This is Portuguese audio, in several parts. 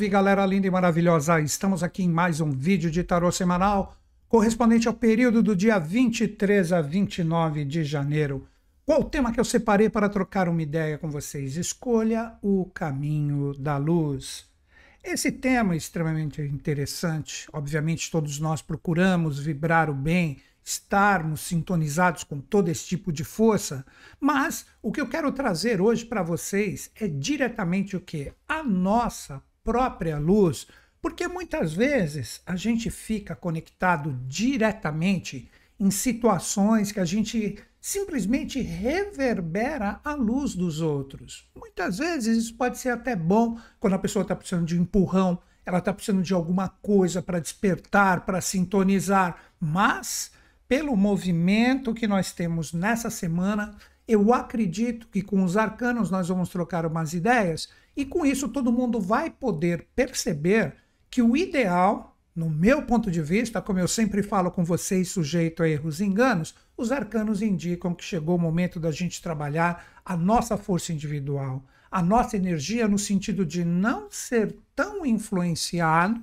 Salve galera linda e maravilhosa! Estamos aqui em mais um vídeo de tarô semanal correspondente ao período do dia 23 a 29 de janeiro. Qual o tema que eu separei para trocar uma ideia com vocês? Escolha o caminho da luz. Esse tema é extremamente interessante. Obviamente, todos nós procuramos vibrar o bem, estarmos sintonizados com todo esse tipo de força, mas o que eu quero trazer hoje para vocês é diretamente o que? A nossa própria luz, porque muitas vezes a gente fica conectado diretamente em situações que a gente simplesmente reverbera a luz dos outros. Muitas vezes isso pode ser até bom quando a pessoa está precisando de um empurrão, ela está precisando de alguma coisa para despertar, para sintonizar, mas pelo movimento que nós temos nessa semana, eu acredito que com os arcanos nós vamos trocar umas ideias e com isso todo mundo vai poder perceber que o ideal, no meu ponto de vista, como eu sempre falo com vocês, sujeito a erros e enganos, os arcanos indicam que chegou o momento da gente trabalhar a nossa força individual, a nossa energia no sentido de não ser tão influenciado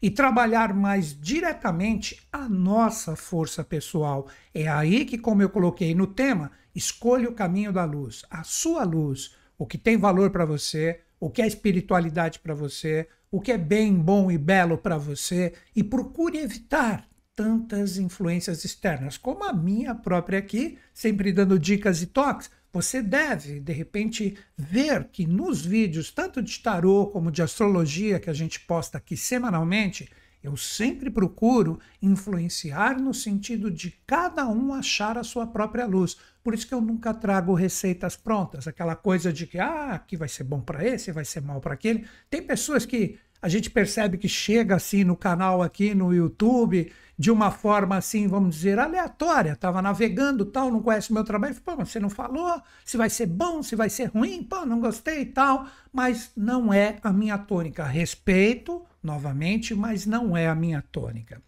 e trabalhar mais diretamente a nossa força pessoal. É aí que, como eu coloquei no tema, escolha o caminho da luz, a sua luz, o que tem valor para você, o que é espiritualidade para você, o que é bem, bom e belo para você e procure evitar tantas influências externas, como a minha própria aqui, sempre dando dicas e toques você deve, de repente, ver que nos vídeos, tanto de tarô como de astrologia que a gente posta aqui semanalmente, eu sempre procuro influenciar no sentido de cada um achar a sua própria luz. Por isso que eu nunca trago receitas prontas, aquela coisa de que ah, aqui vai ser bom para esse, vai ser mal para aquele. Tem pessoas que a gente percebe que chega assim no canal aqui no YouTube de uma forma assim, vamos dizer, aleatória. Estava navegando, tal, não conhece o meu trabalho. Pô, mas você não falou se vai ser bom, se vai ser ruim, pô, não gostei e tal. Mas não é a minha tônica. Respeito, novamente, mas não é a minha tônica.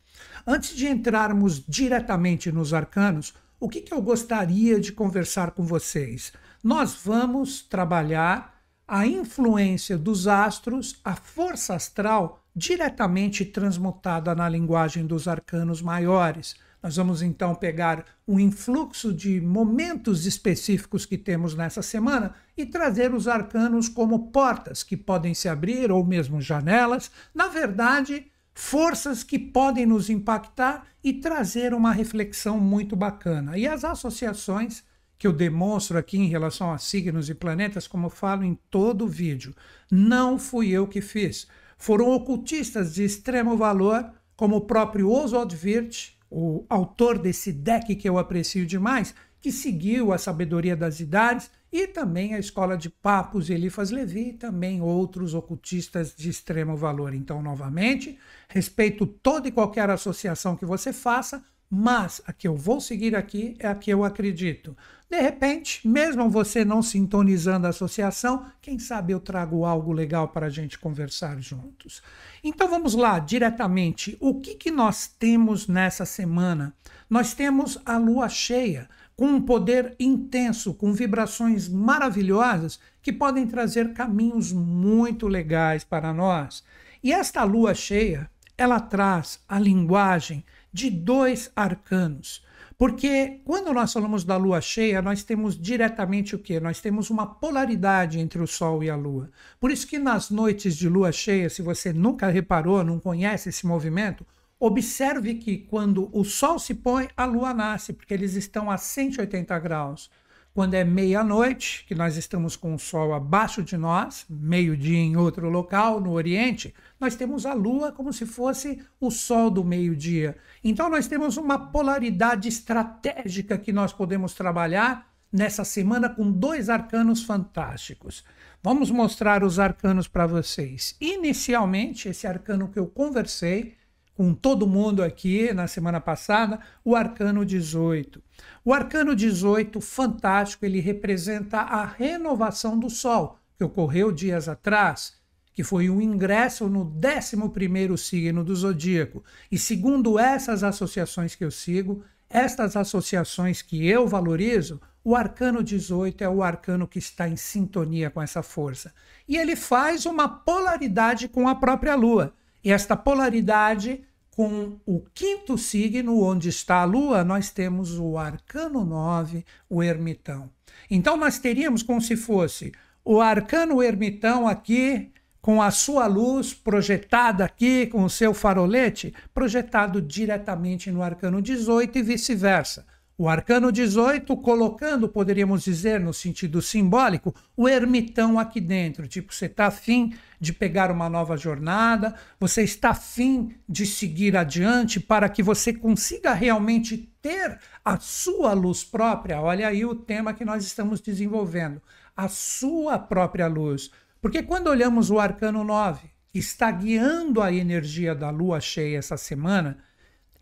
Antes de entrarmos diretamente nos arcanos, o que, que eu gostaria de conversar com vocês? Nós vamos trabalhar a influência dos astros, a força astral diretamente transmutada na linguagem dos arcanos maiores. Nós vamos então pegar um influxo de momentos específicos que temos nessa semana e trazer os arcanos como portas que podem se abrir ou mesmo janelas, na verdade, forças que podem nos impactar e trazer uma reflexão muito bacana. E as associações que eu demonstro aqui em relação a signos e planetas, como eu falo em todo o vídeo, não fui eu que fiz. Foram ocultistas de extremo valor, como o próprio Oswald Wirth, o autor desse deck que eu aprecio demais, que seguiu a sabedoria das idades, e também a escola de Papos Elifas Levi, também outros ocultistas de extremo valor. Então, novamente, respeito toda e qualquer associação que você faça, mas a que eu vou seguir aqui é a que eu acredito. De repente, mesmo você não sintonizando a associação, quem sabe eu trago algo legal para a gente conversar juntos. Então vamos lá, diretamente. O que, que nós temos nessa semana? Nós temos a lua cheia, com um poder intenso, com vibrações maravilhosas que podem trazer caminhos muito legais para nós. E esta lua cheia, ela traz a linguagem de dois arcanos. Porque quando nós falamos da lua cheia, nós temos diretamente o que? Nós temos uma polaridade entre o Sol e a Lua. Por isso que nas noites de lua cheia, se você nunca reparou, não conhece esse movimento, observe que quando o Sol se põe, a Lua nasce, porque eles estão a 180 graus. Quando é meia-noite, que nós estamos com o Sol abaixo de nós, meio-dia em outro local, no Oriente, nós temos a Lua como se fosse o Sol do meio-dia. Então, nós temos uma polaridade estratégica que nós podemos trabalhar nessa semana com dois arcanos fantásticos. Vamos mostrar os arcanos para vocês. Inicialmente, esse arcano que eu conversei com todo mundo aqui na semana passada, o arcano 18. O arcano 18, fantástico, ele representa a renovação do Sol, que ocorreu dias atrás, que foi o ingresso no 11º signo do zodíaco. E segundo essas associações que eu sigo, estas associações que eu valorizo, O arcano 18 é o arcano que está em sintonia com essa força. E ele faz uma polaridade com a própria Lua. E esta polaridade com o quinto signo, onde está a Lua, nós temos o arcano 9, o ermitão. Então nós teríamos como se fosse o arcano ermitão aqui com a sua luz projetada aqui, com o seu farolete, projetado diretamente no arcano 18 e vice-versa. O arcano 18 colocando, poderíamos dizer, no sentido simbólico, o ermitão aqui dentro. Tipo, você está afim de pegar uma nova jornada, você está afim de seguir adiante para que você consiga realmente ter a sua luz própria. Olha aí o tema que nós estamos desenvolvendo. A sua própria luz. Porque quando olhamos o arcano 9, que está guiando a energia da lua cheia essa semana,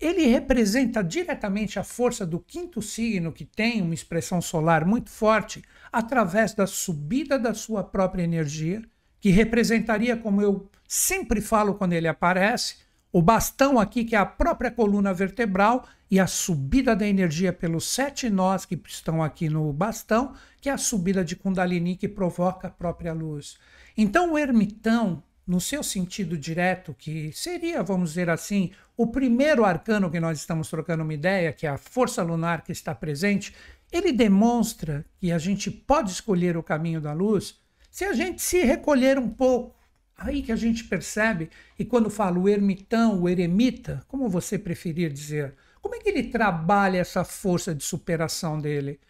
ele representa diretamente a força do quinto signo, que tem uma expressão solar muito forte, através da subida da sua própria energia, que representaria, como eu sempre falo quando ele aparece, o bastão aqui, que é a própria coluna vertebral, e a subida da energia pelos sete nós que estão aqui no bastão, que é a subida de Kundalini que provoca a própria luz. Então, o ermitão, no seu sentido direto, que seria, vamos dizer assim, o primeiro arcano que nós estamos trocando uma ideia, que é a força lunar que está presente, ele demonstra que a gente pode escolher o caminho da luz se a gente se recolher um pouco. Aí que a gente percebe, e quando falo o ermitão, o eremita, como você preferir dizer, como é que ele trabalha essa força de superação dele?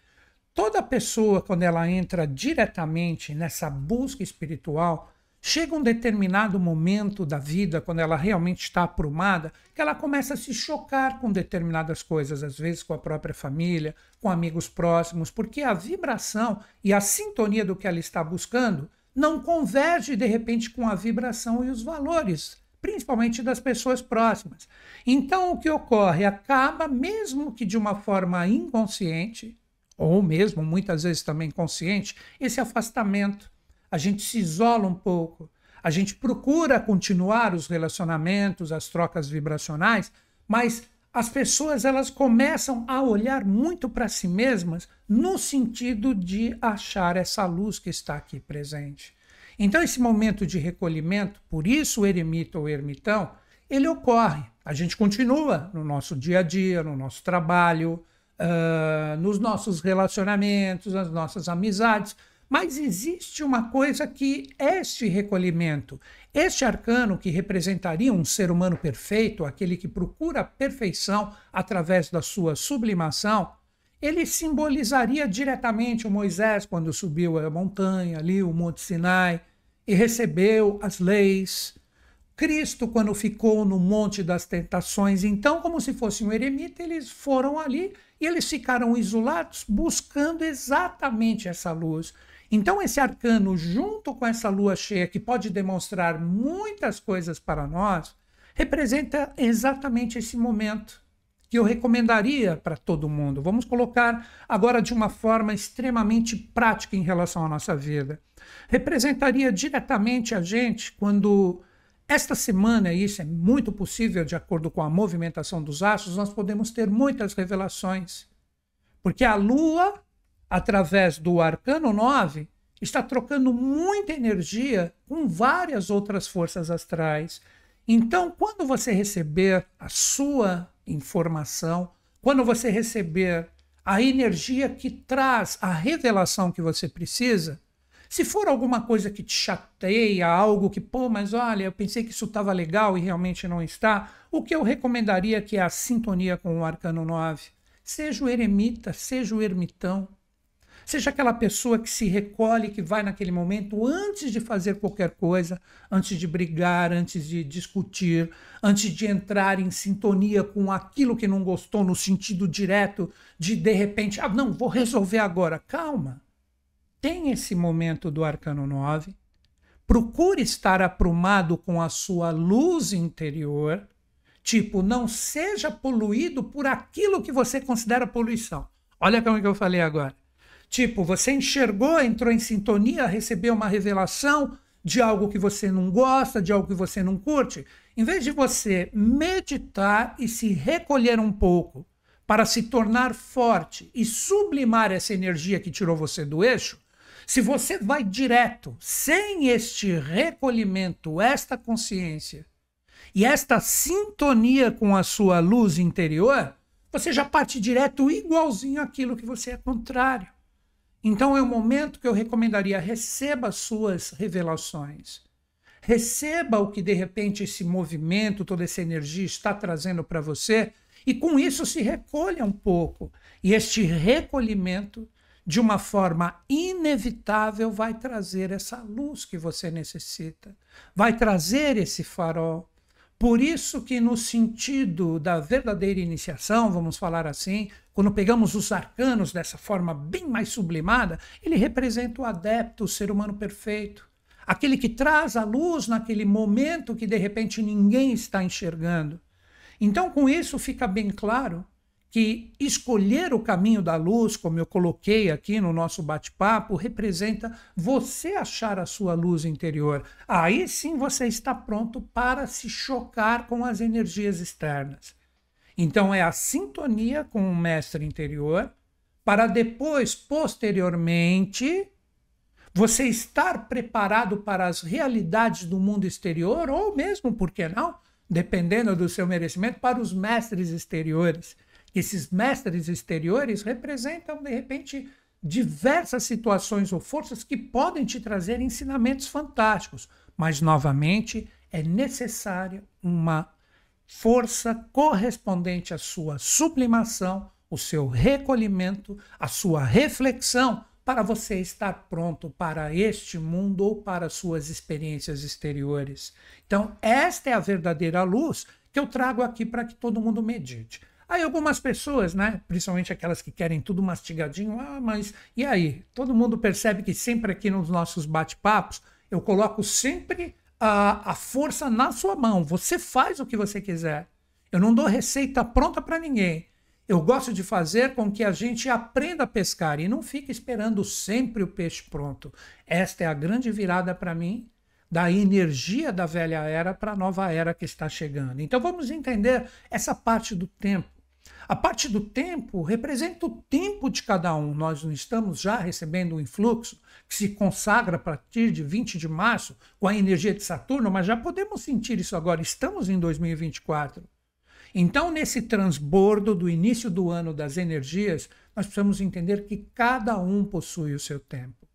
Toda pessoa, quando ela entra diretamente nessa busca espiritual, chega um determinado momento da vida, quando ela realmente está aprumada, que ela começa a se chocar com determinadas coisas, às vezes com a própria família, com amigos próximos, porque a vibração e a sintonia do que ela está buscando não converge de repente com a vibração e os valores principalmente das pessoas próximas. Então, o que ocorre? Acaba, mesmo que de uma forma inconsciente, ou mesmo muitas vezes também consciente, esse afastamento. A gente se isola um pouco, a gente procura continuar os relacionamentos, as trocas vibracionais, mas as pessoas elas começam a olhar muito para si mesmas no sentido de achar essa luz que está aqui presente. Então, esse momento de recolhimento, por isso o eremita ou ermitão, ele ocorre. A gente continua no nosso dia a dia, no nosso trabalho, uh, nos nossos relacionamentos, nas nossas amizades, mas existe uma coisa que este recolhimento, este arcano que representaria um ser humano perfeito, aquele que procura a perfeição através da sua sublimação, ele simbolizaria diretamente o Moisés quando subiu a montanha, ali o Monte Sinai, e recebeu as leis. Cristo, quando ficou no Monte das Tentações, então, como se fosse um eremita, eles foram ali e eles ficaram isolados, buscando exatamente essa luz. Então, esse arcano, junto com essa lua cheia, que pode demonstrar muitas coisas para nós, representa exatamente esse momento que eu recomendaria para todo mundo. Vamos colocar agora de uma forma extremamente prática em relação à nossa vida. Representaria diretamente a gente quando esta semana, e isso é muito possível de acordo com a movimentação dos astros, nós podemos ter muitas revelações. Porque a Lua, através do arcano 9, está trocando muita energia com várias outras forças astrais. Então, quando você receber a sua informação, quando você receber a energia que traz a revelação que você precisa, se for alguma coisa que te chateia, algo que, pô, mas olha, eu pensei que isso estava legal e realmente não está, o que eu recomendaria que é a sintonia com o arcano 9. Seja o eremita, seja o ermitão, Seja aquela pessoa que se recolhe, que vai naquele momento antes de fazer qualquer coisa, antes de brigar, antes de discutir, antes de entrar em sintonia com aquilo que não gostou, no sentido direto de de repente, ah, não, vou resolver agora. Calma. Tem esse momento do arcano 9. Procure estar aprumado com a sua luz interior. Tipo, não seja poluído por aquilo que você considera poluição. Olha como é que eu falei agora. Tipo, você enxergou, entrou em sintonia, recebeu uma revelação de algo que você não gosta, de algo que você não curte. Em vez de você meditar e se recolher um pouco para se tornar forte e sublimar essa energia que tirou você do eixo, se você vai direto, sem este recolhimento, esta consciência e esta sintonia com a sua luz interior, você já parte direto igualzinho àquilo que você é contrário. Então é o momento que eu recomendaria: receba suas revelações. Receba o que de repente esse movimento, toda essa energia está trazendo para você e com isso se recolha um pouco. E este recolhimento, de uma forma inevitável, vai trazer essa luz que você necessita, vai trazer esse farol. Por isso que no sentido da verdadeira iniciação, vamos falar assim, quando pegamos os arcanos dessa forma bem mais sublimada, ele representa o adepto, o ser humano perfeito. Aquele que traz a luz naquele momento que de repente ninguém está enxergando. Então, com isso, fica bem claro que escolher o caminho da luz, como eu coloquei aqui no nosso bate-papo, representa você achar a sua luz interior. Aí sim você está pronto para se chocar com as energias externas. Então é a sintonia com o mestre interior para depois, posteriormente, você estar preparado para as realidades do mundo exterior ou mesmo, por que não, dependendo do seu merecimento, para os mestres exteriores. Esses mestres exteriores representam, de repente, diversas situações ou forças que podem te trazer ensinamentos fantásticos, mas, novamente, é necessária uma força correspondente à sua sublimação, o seu recolhimento, a sua reflexão, para você estar pronto para este mundo ou para suas experiências exteriores. Então, esta é a verdadeira luz que eu trago aqui para que todo mundo medite. Aí algumas pessoas, né, principalmente aquelas que querem tudo mastigadinho, ah, mas e aí? Todo mundo percebe que sempre aqui nos nossos bate-papos eu coloco sempre a, a força na sua mão. Você faz o que você quiser. Eu não dou receita pronta para ninguém. Eu gosto de fazer com que a gente aprenda a pescar e não fique esperando sempre o peixe pronto. Esta é a grande virada para mim da energia da velha era para a nova era que está chegando. Então vamos entender essa parte do tempo. A parte do tempo representa o tempo de cada um. Nós não estamos já recebendo um influxo que se consagra a partir de 20 de março com a energia de Saturno, mas já podemos sentir isso agora. Estamos em 2024. Então, nesse transbordo do início do ano das energias, nós precisamos entender que cada um possui o seu tempo.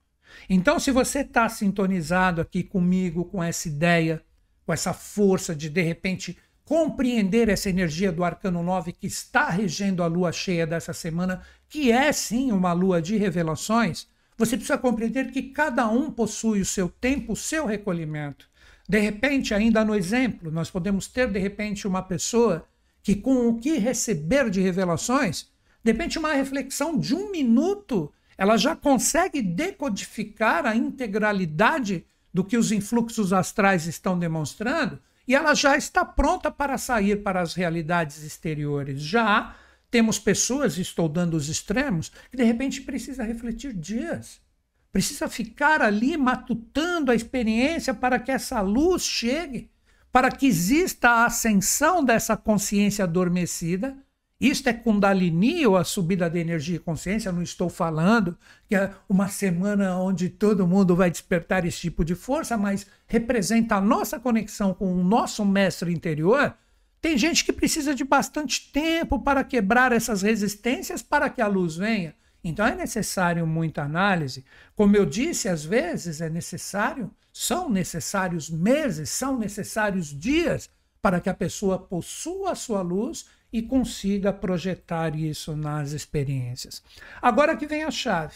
Então, se você está sintonizado aqui comigo, com essa ideia, com essa força de de repente compreender essa energia do arcano 9 que está regendo a lua cheia dessa semana, que é sim uma lua de revelações, você precisa compreender que cada um possui o seu tempo, o seu recolhimento. De repente, ainda no exemplo, nós podemos ter de repente uma pessoa que, com o que receber de revelações, de repente, uma reflexão de um minuto, ela já consegue decodificar a integralidade do que os influxos astrais estão demonstrando e ela já está pronta para sair para as realidades exteriores. Já temos pessoas, estou dando os extremos, que de repente precisa refletir dias. Precisa ficar ali matutando a experiência para que essa luz chegue, para que exista a ascensão dessa consciência adormecida isto é Kundalini ou a subida da energia e consciência? Não estou falando que é uma semana onde todo mundo vai despertar esse tipo de força, mas representa a nossa conexão com o nosso mestre interior. Tem gente que precisa de bastante tempo para quebrar essas resistências para que a luz venha. Então é necessário muita análise. Como eu disse, às vezes é necessário, são necessários meses, são necessários dias para que a pessoa possua a sua luz e consiga projetar isso nas experiências. Agora que vem a chave.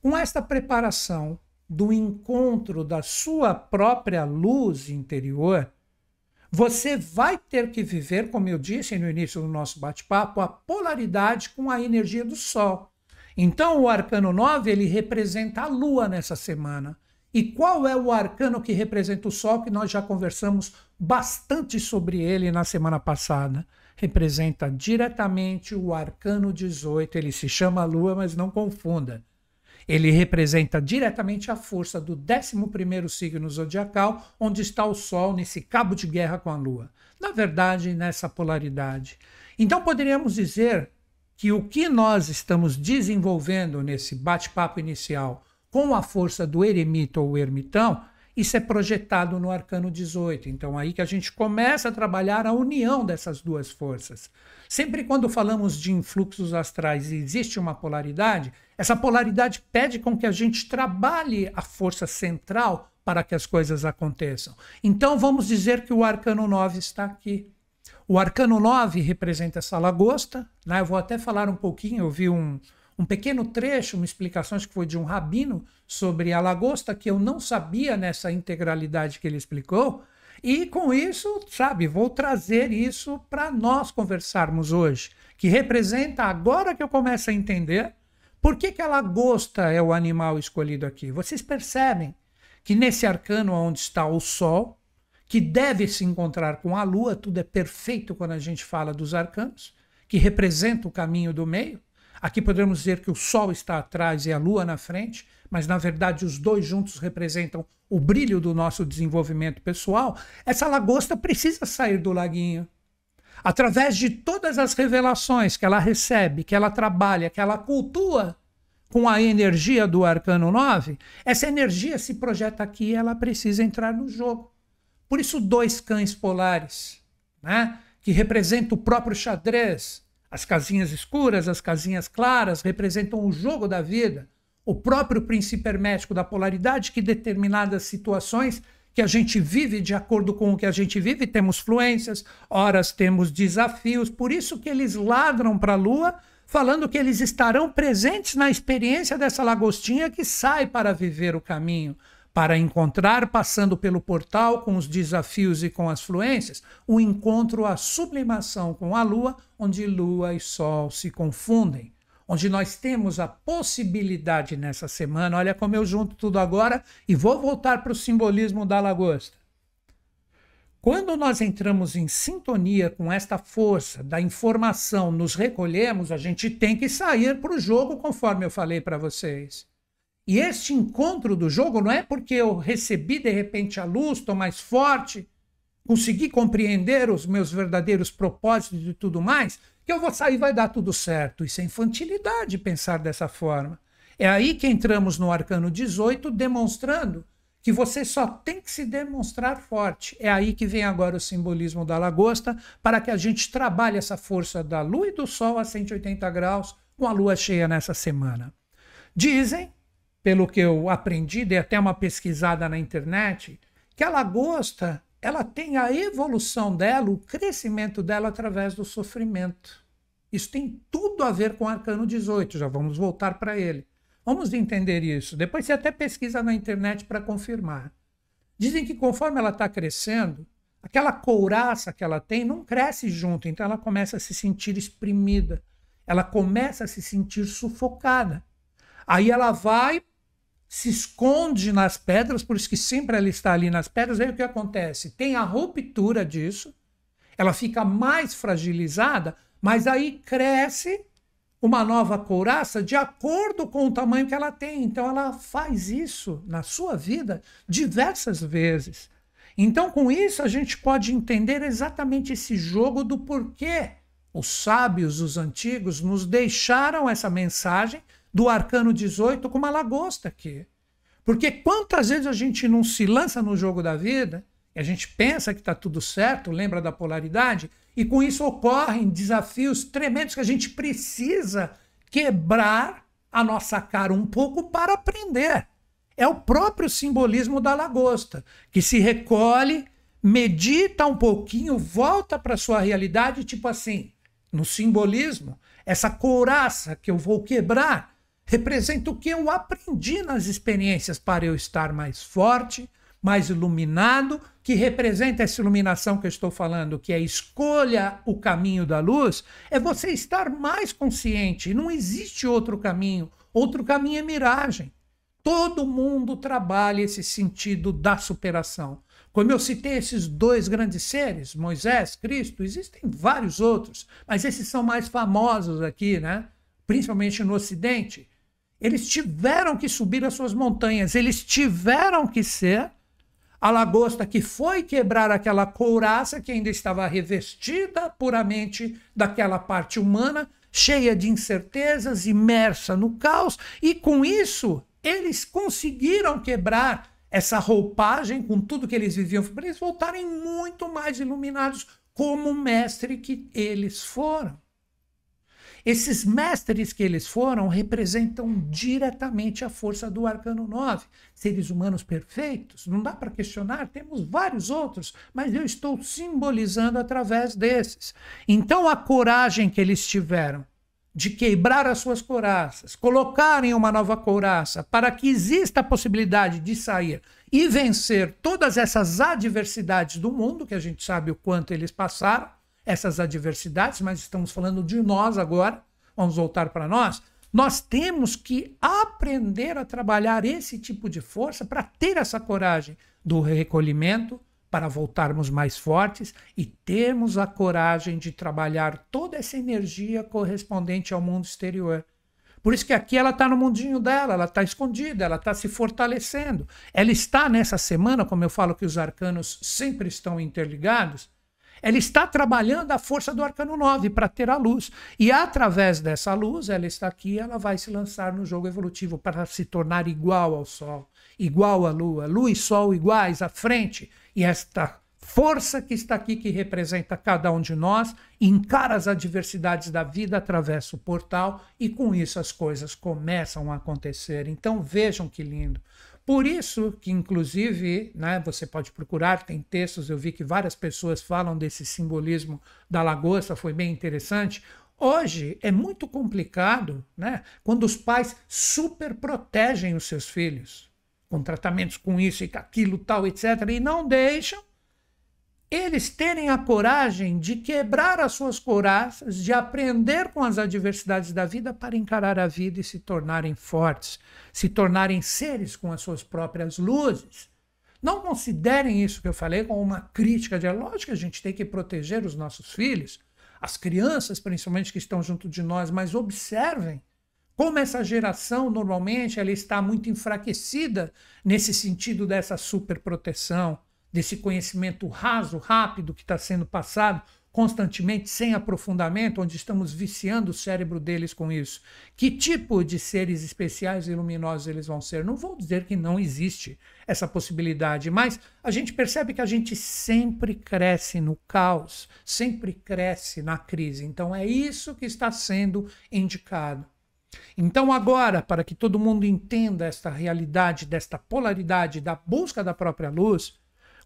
Com esta preparação do encontro da sua própria luz interior, você vai ter que viver, como eu disse no início do nosso bate-papo, a polaridade com a energia do Sol. Então, o arcano 9 ele representa a Lua nessa semana. E qual é o arcano que representa o Sol, que nós já conversamos bastante sobre ele na semana passada? Representa diretamente o arcano 18. Ele se chama Lua, mas não confunda. Ele representa diretamente a força do 11 signo zodiacal, onde está o Sol nesse cabo de guerra com a Lua. Na verdade, nessa polaridade. Então poderíamos dizer que o que nós estamos desenvolvendo nesse bate-papo inicial com a força do eremita ou ermitão, isso é projetado no arcano 18. Então, aí que a gente começa a trabalhar a união dessas duas forças. Sempre quando falamos de influxos astrais e existe uma polaridade, essa polaridade pede com que a gente trabalhe a força central para que as coisas aconteçam. Então, vamos dizer que o arcano 9 está aqui. O arcano 9 representa essa lagosta. Né? Eu vou até falar um pouquinho, eu vi um, um pequeno trecho, uma explicação, que foi de um rabino, sobre a lagosta, que eu não sabia nessa integralidade que ele explicou. E com isso, sabe, vou trazer isso para nós conversarmos hoje, que representa, agora que eu começo a entender, por que, que a lagosta é o animal escolhido aqui. Vocês percebem que nesse arcano onde está o Sol, que deve se encontrar com a Lua, tudo é perfeito quando a gente fala dos arcanos, que representa o caminho do meio, Aqui podemos dizer que o Sol está atrás e a Lua na frente, mas na verdade os dois juntos representam o brilho do nosso desenvolvimento pessoal. Essa lagosta precisa sair do laguinho. Através de todas as revelações que ela recebe, que ela trabalha, que ela cultua com a energia do arcano 9, essa energia se projeta aqui e ela precisa entrar no jogo. Por isso, dois cães polares, né, que representam o próprio xadrez, as casinhas escuras, as casinhas claras representam o jogo da vida, o próprio princípio hermético da polaridade que determinadas situações que a gente vive de acordo com o que a gente vive, temos fluências, horas temos desafios, por isso que eles ladram para a lua, falando que eles estarão presentes na experiência dessa lagostinha que sai para viver o caminho, para encontrar, passando pelo portal com os desafios e com as fluências, o encontro, a sublimação com a lua, onde lua e sol se confundem. Onde nós temos a possibilidade nessa semana, olha como eu junto tudo agora e vou voltar para o simbolismo da lagosta. Quando nós entramos em sintonia com esta força da informação, nos recolhemos, a gente tem que sair para o jogo, conforme eu falei para vocês. E este encontro do jogo não é porque eu recebi de repente a luz, estou mais forte, consegui compreender os meus verdadeiros propósitos e tudo mais, que eu vou sair e vai dar tudo certo. Isso é infantilidade pensar dessa forma. É aí que entramos no arcano 18, demonstrando que você só tem que se demonstrar forte. É aí que vem agora o simbolismo da lagosta, para que a gente trabalhe essa força da lua e do sol a 180 graus com a lua cheia nessa semana. Dizem pelo que eu aprendi, dei até uma pesquisada na internet, que a lagosta ela tem a evolução dela, o crescimento dela através do sofrimento. Isso tem tudo a ver com o Arcano 18, já vamos voltar para ele. Vamos entender isso. Depois você até pesquisa na internet para confirmar. Dizem que conforme ela está crescendo, aquela couraça que ela tem não cresce junto, então ela começa a se sentir exprimida, ela começa a se sentir sufocada. Aí ela vai se esconde nas pedras, por isso que sempre ela está ali nas pedras. Aí o que acontece? Tem a ruptura disso, ela fica mais fragilizada, mas aí cresce uma nova couraça de acordo com o tamanho que ela tem. Então ela faz isso na sua vida diversas vezes. Então, com isso, a gente pode entender exatamente esse jogo do porquê os sábios, os antigos, nos deixaram essa mensagem do arcano 18 com uma lagosta aqui. Porque quantas vezes a gente não se lança no jogo da vida, e a gente pensa que está tudo certo, lembra da polaridade, e com isso ocorrem desafios tremendos que a gente precisa quebrar a nossa cara um pouco para aprender. É o próprio simbolismo da lagosta, que se recolhe, medita um pouquinho, volta para sua realidade, tipo assim, no simbolismo, essa couraça que eu vou quebrar representa o que eu aprendi nas experiências para eu estar mais forte, mais iluminado, que representa essa iluminação que eu estou falando, que é escolha o caminho da luz, é você estar mais consciente. Não existe outro caminho. Outro caminho é miragem. Todo mundo trabalha esse sentido da superação. Como eu citei esses dois grandes seres, Moisés, Cristo, existem vários outros, mas esses são mais famosos aqui, né? Principalmente no Ocidente. Eles tiveram que subir as suas montanhas, eles tiveram que ser a lagosta que foi quebrar aquela couraça que ainda estava revestida puramente daquela parte humana cheia de incertezas, imersa no caos, e com isso eles conseguiram quebrar essa roupagem com tudo que eles viviam para eles voltarem muito mais iluminados como mestre que eles foram. Esses mestres que eles foram representam diretamente a força do arcano 9. Seres humanos perfeitos, não dá para questionar, temos vários outros, mas eu estou simbolizando através desses. Então a coragem que eles tiveram de quebrar as suas couraças, colocarem uma nova couraça para que exista a possibilidade de sair e vencer todas essas adversidades do mundo, que a gente sabe o quanto eles passaram, essas adversidades, mas estamos falando de nós agora, vamos voltar para nós. Nós temos que aprender a trabalhar esse tipo de força para ter essa coragem do recolhimento, para voltarmos mais fortes e termos a coragem de trabalhar toda essa energia correspondente ao mundo exterior. Por isso que aqui ela está no mundinho dela, ela está escondida, ela está se fortalecendo. Ela está nessa semana, como eu falo que os arcanos sempre estão interligados, ela está trabalhando a força do arcano 9 para ter a luz. E através dessa luz, ela está aqui, ela vai se lançar no jogo evolutivo para se tornar igual ao Sol, igual à Lua, Lua e Sol iguais à frente. E esta força que está aqui, que representa cada um de nós, encara as adversidades da vida, atravessa o portal e com isso as coisas começam a acontecer. Então vejam que lindo. Por isso que, inclusive, né, você pode procurar, tem textos, eu vi que várias pessoas falam desse simbolismo da lagosta, foi bem interessante. Hoje é muito complicado né, quando os pais super protegem os seus filhos, com tratamentos com isso e com aquilo, tal, etc., e não deixam eles terem a coragem de quebrar as suas coraças, de aprender com as adversidades da vida para encarar a vida e se tornarem fortes, se tornarem seres com as suas próprias luzes. Não considerem isso que eu falei como uma crítica de lógico que a gente tem que proteger os nossos filhos, as crianças principalmente que estão junto de nós, mas observem como essa geração normalmente ela está muito enfraquecida nesse sentido dessa superproteção desse conhecimento raso, rápido que está sendo passado constantemente, sem aprofundamento, onde estamos viciando o cérebro deles com isso. Que tipo de seres especiais e luminosos eles vão ser? Não vou dizer que não existe essa possibilidade, mas a gente percebe que a gente sempre cresce no caos, sempre cresce na crise. Então é isso que está sendo indicado. Então, agora, para que todo mundo entenda esta realidade, desta polaridade da busca da própria luz,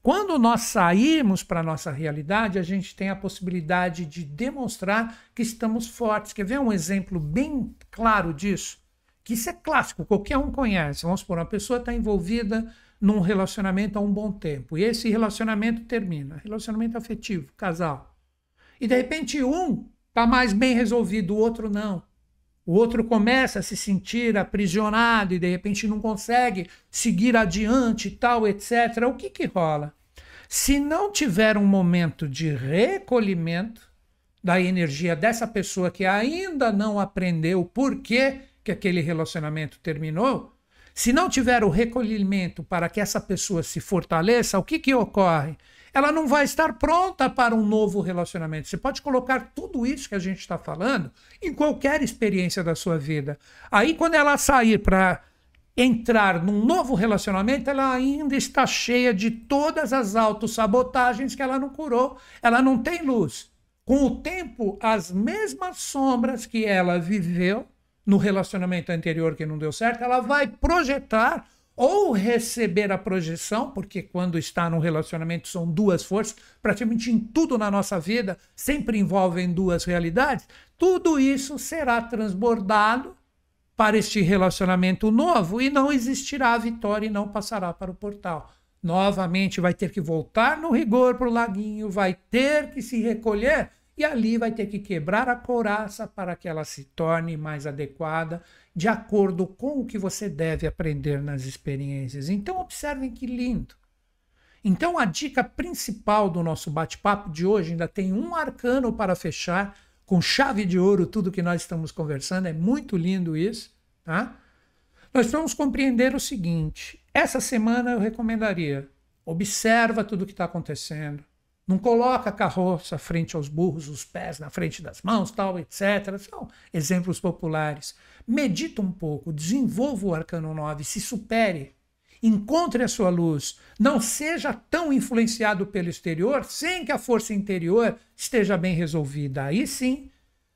quando nós sairmos para a nossa realidade, a gente tem a possibilidade de demonstrar que estamos fortes. Quer ver um exemplo bem claro disso? Que isso é clássico, qualquer um conhece. Vamos supor, uma pessoa está envolvida num relacionamento há um bom tempo e esse relacionamento termina relacionamento afetivo, casal. E de repente um está mais bem resolvido, o outro não. O outro começa a se sentir aprisionado e de repente não consegue seguir adiante, tal, etc. O que que rola? Se não tiver um momento de recolhimento da energia dessa pessoa que ainda não aprendeu por que, que aquele relacionamento terminou, se não tiver o recolhimento para que essa pessoa se fortaleça, o que, que ocorre? Ela não vai estar pronta para um novo relacionamento. Você pode colocar tudo isso que a gente está falando em qualquer experiência da sua vida. Aí, quando ela sair para entrar num novo relacionamento, ela ainda está cheia de todas as autossabotagens que ela não curou. Ela não tem luz. Com o tempo, as mesmas sombras que ela viveu no relacionamento anterior que não deu certo, ela vai projetar ou receber a projeção, porque quando está num relacionamento são duas forças, praticamente em tudo na nossa vida sempre envolvem duas realidades. Tudo isso será transbordado para este relacionamento novo e não existirá a vitória e não passará para o portal. Novamente vai ter que voltar no rigor para o laguinho, vai ter que se recolher e ali vai ter que quebrar a couraça para que ela se torne mais adequada, de acordo com o que você deve aprender nas experiências. Então, observem que lindo. Então, a dica principal do nosso bate-papo de hoje ainda tem um arcano para fechar, com chave de ouro, tudo que nós estamos conversando. É muito lindo isso. Tá? Nós vamos compreender o seguinte: essa semana eu recomendaria observa tudo o que está acontecendo, Não coloca a carroça frente aos burros, os pés na frente das mãos, tal, etc. São exemplos populares. Medita um pouco, desenvolva o arcano 9, se supere, encontre a sua luz, não seja tão influenciado pelo exterior sem que a força interior esteja bem resolvida. Aí sim,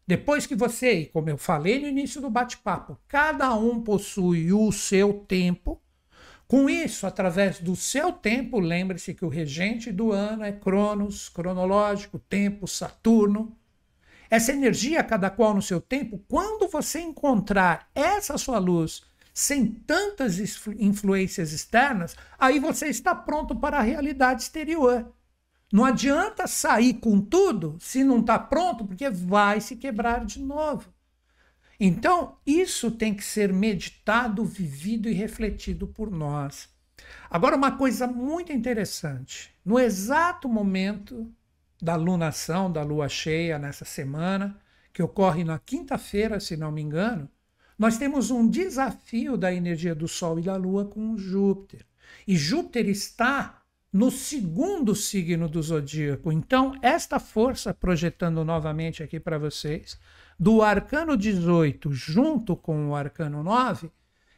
depois que você, como eu falei no início do bate-papo, cada um possui o seu tempo, com isso, através do seu tempo, lembre-se que o regente do ano é Cronos, cronológico, tempo, Saturno. Essa energia, cada qual no seu tempo, quando você encontrar essa sua luz sem tantas influências externas, aí você está pronto para a realidade exterior. Não adianta sair com tudo se não está pronto, porque vai se quebrar de novo. Então, isso tem que ser meditado, vivido e refletido por nós. Agora, uma coisa muito interessante: no exato momento da lunação, da lua cheia, nessa semana, que ocorre na quinta-feira, se não me engano, nós temos um desafio da energia do Sol e da Lua com Júpiter. E Júpiter está no segundo signo do zodíaco. Então, esta força, projetando novamente aqui para vocês, do arcano 18 junto com o arcano 9,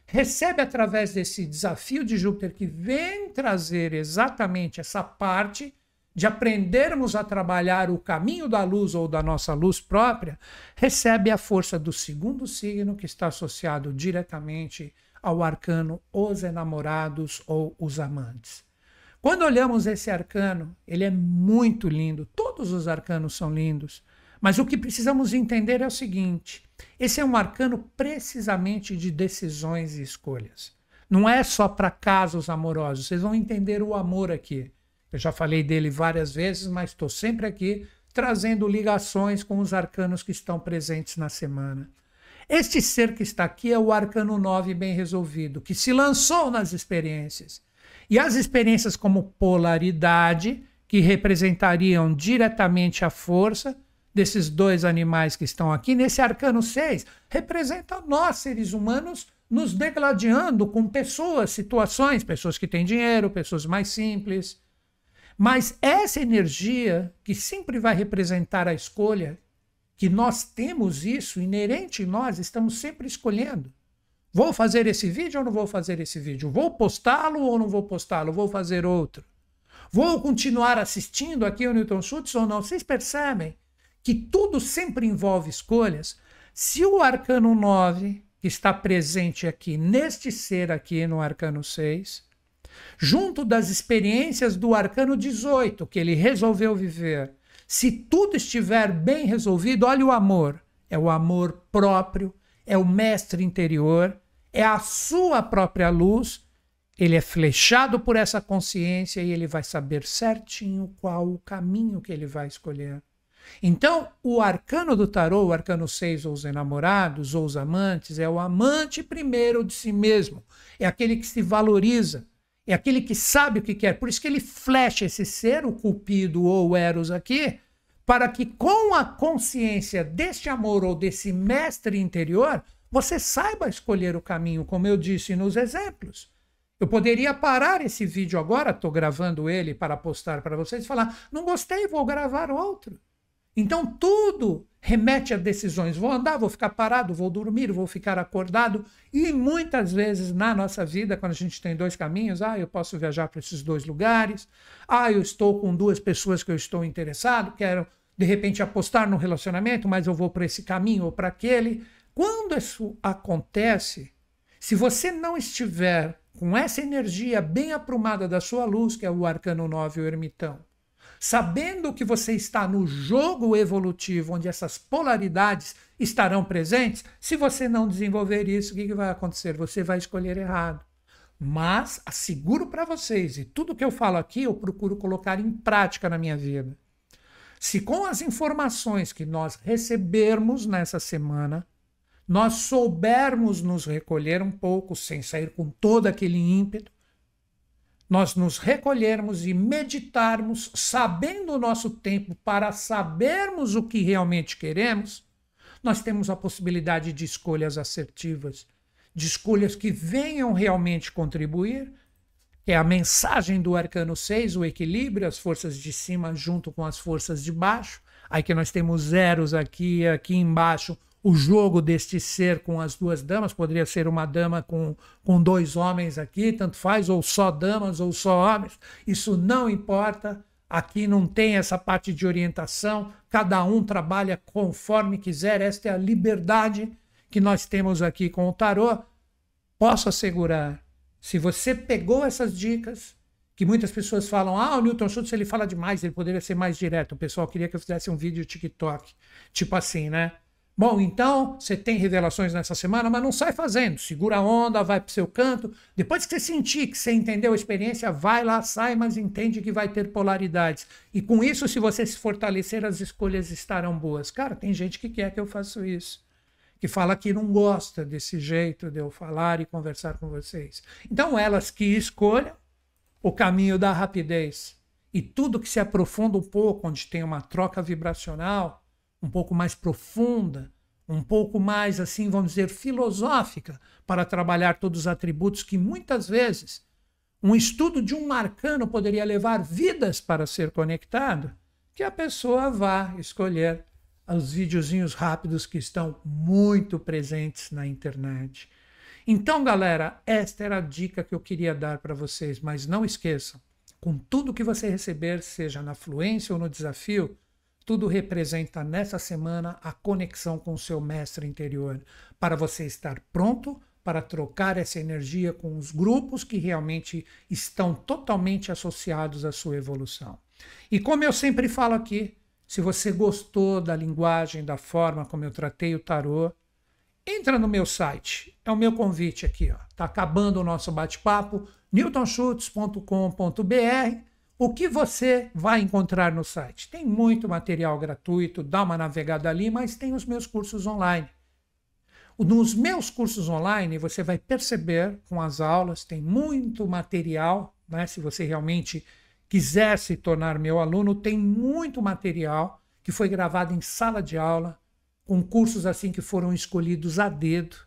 recebe através desse desafio de Júpiter que vem trazer exatamente essa parte de aprendermos a trabalhar o caminho da luz ou da nossa luz própria, recebe a força do segundo signo que está associado diretamente ao arcano os enamorados ou os amantes. Quando olhamos esse arcano, ele é muito lindo, todos os arcanos são lindos, mas o que precisamos entender é o seguinte: esse é um arcano precisamente de decisões e escolhas. Não é só para casos amorosos. Vocês vão entender o amor aqui. Eu já falei dele várias vezes, mas estou sempre aqui trazendo ligações com os arcanos que estão presentes na semana. Este ser que está aqui é o arcano 9 bem resolvido, que se lançou nas experiências. E as experiências como polaridade, que representariam diretamente a força, desses dois animais que estão aqui, nesse arcano 6, representa nós, seres humanos, nos degladiando com pessoas, situações, pessoas que têm dinheiro, pessoas mais simples. Mas essa energia que sempre vai representar a escolha, que nós temos isso inerente em nós, estamos sempre escolhendo. Vou fazer esse vídeo ou não vou fazer esse vídeo? Vou postá-lo ou não vou postá-lo? Vou fazer outro? Vou continuar assistindo aqui o Newton Schultz ou não? Vocês percebem que tudo sempre envolve escolhas, se o arcano 9, que está presente aqui neste ser aqui no arcano 6, junto das experiências do arcano 18 que ele resolveu viver, se tudo estiver bem resolvido, olha o amor, é o amor próprio, é o mestre interior, é a sua própria luz. Ele é flechado por essa consciência e ele vai saber certinho qual o caminho que ele vai escolher. Então, o arcano do tarô, o arcano 6, ou os enamorados, ou os amantes, é o amante primeiro de si mesmo. É aquele que se valoriza. É aquele que sabe o que quer. Por isso que ele flecha esse ser, o cupido ou o eros aqui, para que com a consciência deste amor ou desse mestre interior, você saiba escolher o caminho, como eu disse nos exemplos. Eu poderia parar esse vídeo agora, estou gravando ele para postar para vocês, e falar: não gostei, vou gravar outro. Então tudo remete a decisões. Vou andar, vou ficar parado, vou dormir, vou ficar acordado. E muitas vezes na nossa vida, quando a gente tem dois caminhos, ah, eu posso viajar para esses dois lugares. Ah, eu estou com duas pessoas que eu estou interessado, quero de repente apostar no relacionamento, mas eu vou para esse caminho ou para aquele. Quando isso acontece, se você não estiver com essa energia bem aprumada da sua luz, que é o arcano 9, o ermitão, sabendo que você está no jogo evolutivo onde essas polaridades estarão presentes, se você não desenvolver isso, o que, vai acontecer? Você vai escolher errado. Mas asseguro para vocês, e tudo que eu falo aqui eu procuro colocar em prática na minha vida. Se com as informações que nós recebermos nessa semana, nós soubermos nos recolher um pouco, sem sair com todo aquele ímpeto, nós nos recolhermos e meditarmos, sabendo o nosso tempo para sabermos o que realmente queremos, nós temos a possibilidade de escolhas assertivas, de escolhas que venham realmente contribuir é a mensagem do arcano 6, o equilíbrio, as forças de cima junto com as forças de baixo. Aí que nós temos zeros aqui, aqui embaixo, o jogo deste ser com as duas damas, poderia ser uma dama com, com dois homens aqui, tanto faz, ou só damas ou só homens, isso não importa. Aqui não tem essa parte de orientação, cada um trabalha conforme quiser, esta é a liberdade que nós temos aqui com o tarô. Posso assegurar, se você pegou essas dicas, que muitas pessoas falam, ah, o Newton Schultz ele fala demais, ele poderia ser mais direto. O pessoal queria que eu fizesse um vídeo TikTok, tipo assim, né? Bom, então você tem revelações nessa semana, mas não sai fazendo. Segura a onda, vai para o seu canto. Depois que você sentir que você entendeu a experiência, vai lá, sai, mas entende que vai ter polaridades. E com isso, se você se fortalecer, as escolhas estarão boas. Cara, tem gente que quer que eu faça isso. Que fala que não gosta desse jeito de eu falar e conversar com vocês. Então, elas que escolham o caminho da rapidez. E tudo que se aprofunda um pouco, onde tem uma troca vibracional, um pouco mais profunda, um pouco mais, assim, vamos dizer, filosófica, para trabalhar todos os atributos que muitas vezes um estudo de um arcano poderia levar vidas para ser conectado, que a pessoa vá escolher os videozinhos rápidos que estão muito presentes na internet. Então, galera, esta era a dica que eu queria dar para vocês, mas não esqueçam, com tudo que você receber, seja na fluência ou no desafio, tudo representa nessa semana a conexão com o seu mestre interior, para você estar pronto para trocar essa energia com os grupos que realmente estão totalmente associados à sua evolução. E como eu sempre falo aqui, se você gostou da linguagem, da forma como eu tratei o tarô, entra no meu site. É o meu convite aqui, ó. Tá acabando o nosso bate-papo, newtonschutz.com.br o que você vai encontrar no site? Tem muito material gratuito, dá uma navegada ali, mas tem os meus cursos online. Nos meus cursos online, você vai perceber com as aulas, tem muito material, né? se você realmente quiser se tornar meu aluno, tem muito material que foi gravado em sala de aula, com cursos assim que foram escolhidos a dedo.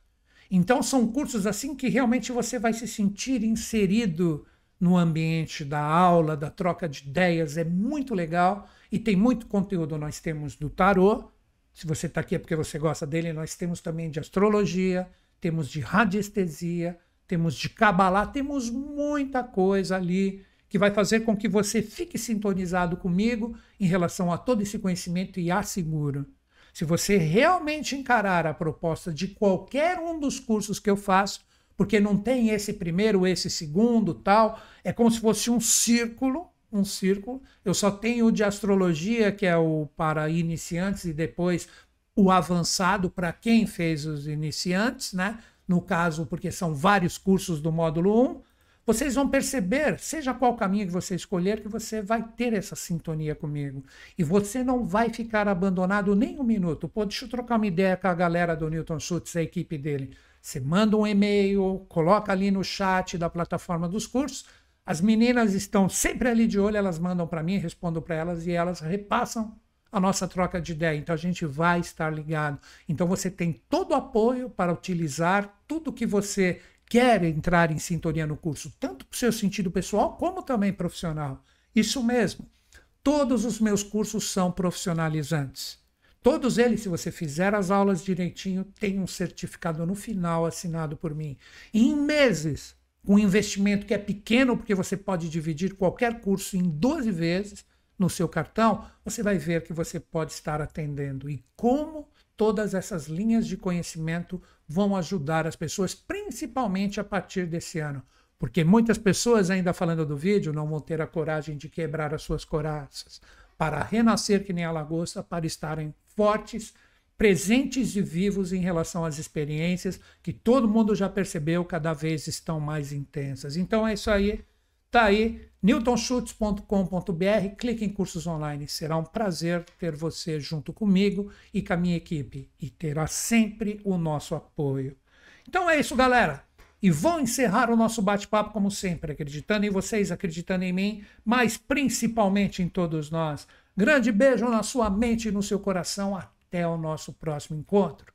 Então, são cursos assim que realmente você vai se sentir inserido no ambiente da aula, da troca de ideias, é muito legal e tem muito conteúdo. Nós temos do tarô, se você está aqui é porque você gosta dele, nós temos também de astrologia, temos de radiestesia, temos de cabalá, temos muita coisa ali que vai fazer com que você fique sintonizado comigo em relação a todo esse conhecimento e asseguro. Se você realmente encarar a proposta de qualquer um dos cursos que eu faço, porque não tem esse primeiro, esse segundo, tal. É como se fosse um círculo, um círculo. Eu só tenho o de astrologia, que é o para iniciantes, e depois o avançado para quem fez os iniciantes, né? No caso, porque são vários cursos do módulo 1. Vocês vão perceber, seja qual caminho que você escolher, que você vai ter essa sintonia comigo. E você não vai ficar abandonado nem um minuto. Pô, deixa eu trocar uma ideia com a galera do Newton Schultz, a equipe dele. Você manda um e-mail, coloca ali no chat da plataforma dos cursos. As meninas estão sempre ali de olho, elas mandam para mim, respondo para elas e elas repassam a nossa troca de ideia. Então a gente vai estar ligado. Então você tem todo o apoio para utilizar tudo que você quer entrar em sintonia no curso, tanto para o seu sentido pessoal como também profissional. Isso mesmo. Todos os meus cursos são profissionalizantes. Todos eles, se você fizer as aulas direitinho, tem um certificado no final assinado por mim. E em meses, um investimento que é pequeno, porque você pode dividir qualquer curso em 12 vezes no seu cartão, você vai ver que você pode estar atendendo. E como todas essas linhas de conhecimento vão ajudar as pessoas, principalmente a partir desse ano. Porque muitas pessoas, ainda falando do vídeo, não vão ter a coragem de quebrar as suas coraças para renascer que nem a lagosta, para estarem fortes, presentes e vivos em relação às experiências que todo mundo já percebeu cada vez estão mais intensas. Então é isso aí. Tá aí, newtonschutz.com.br, clique em cursos online. Será um prazer ter você junto comigo e com a minha equipe e terá sempre o nosso apoio. Então é isso, galera. E vou encerrar o nosso bate-papo como sempre, acreditando em vocês, acreditando em mim, mas principalmente em todos nós. Grande beijo na sua mente e no seu coração. Até o nosso próximo encontro.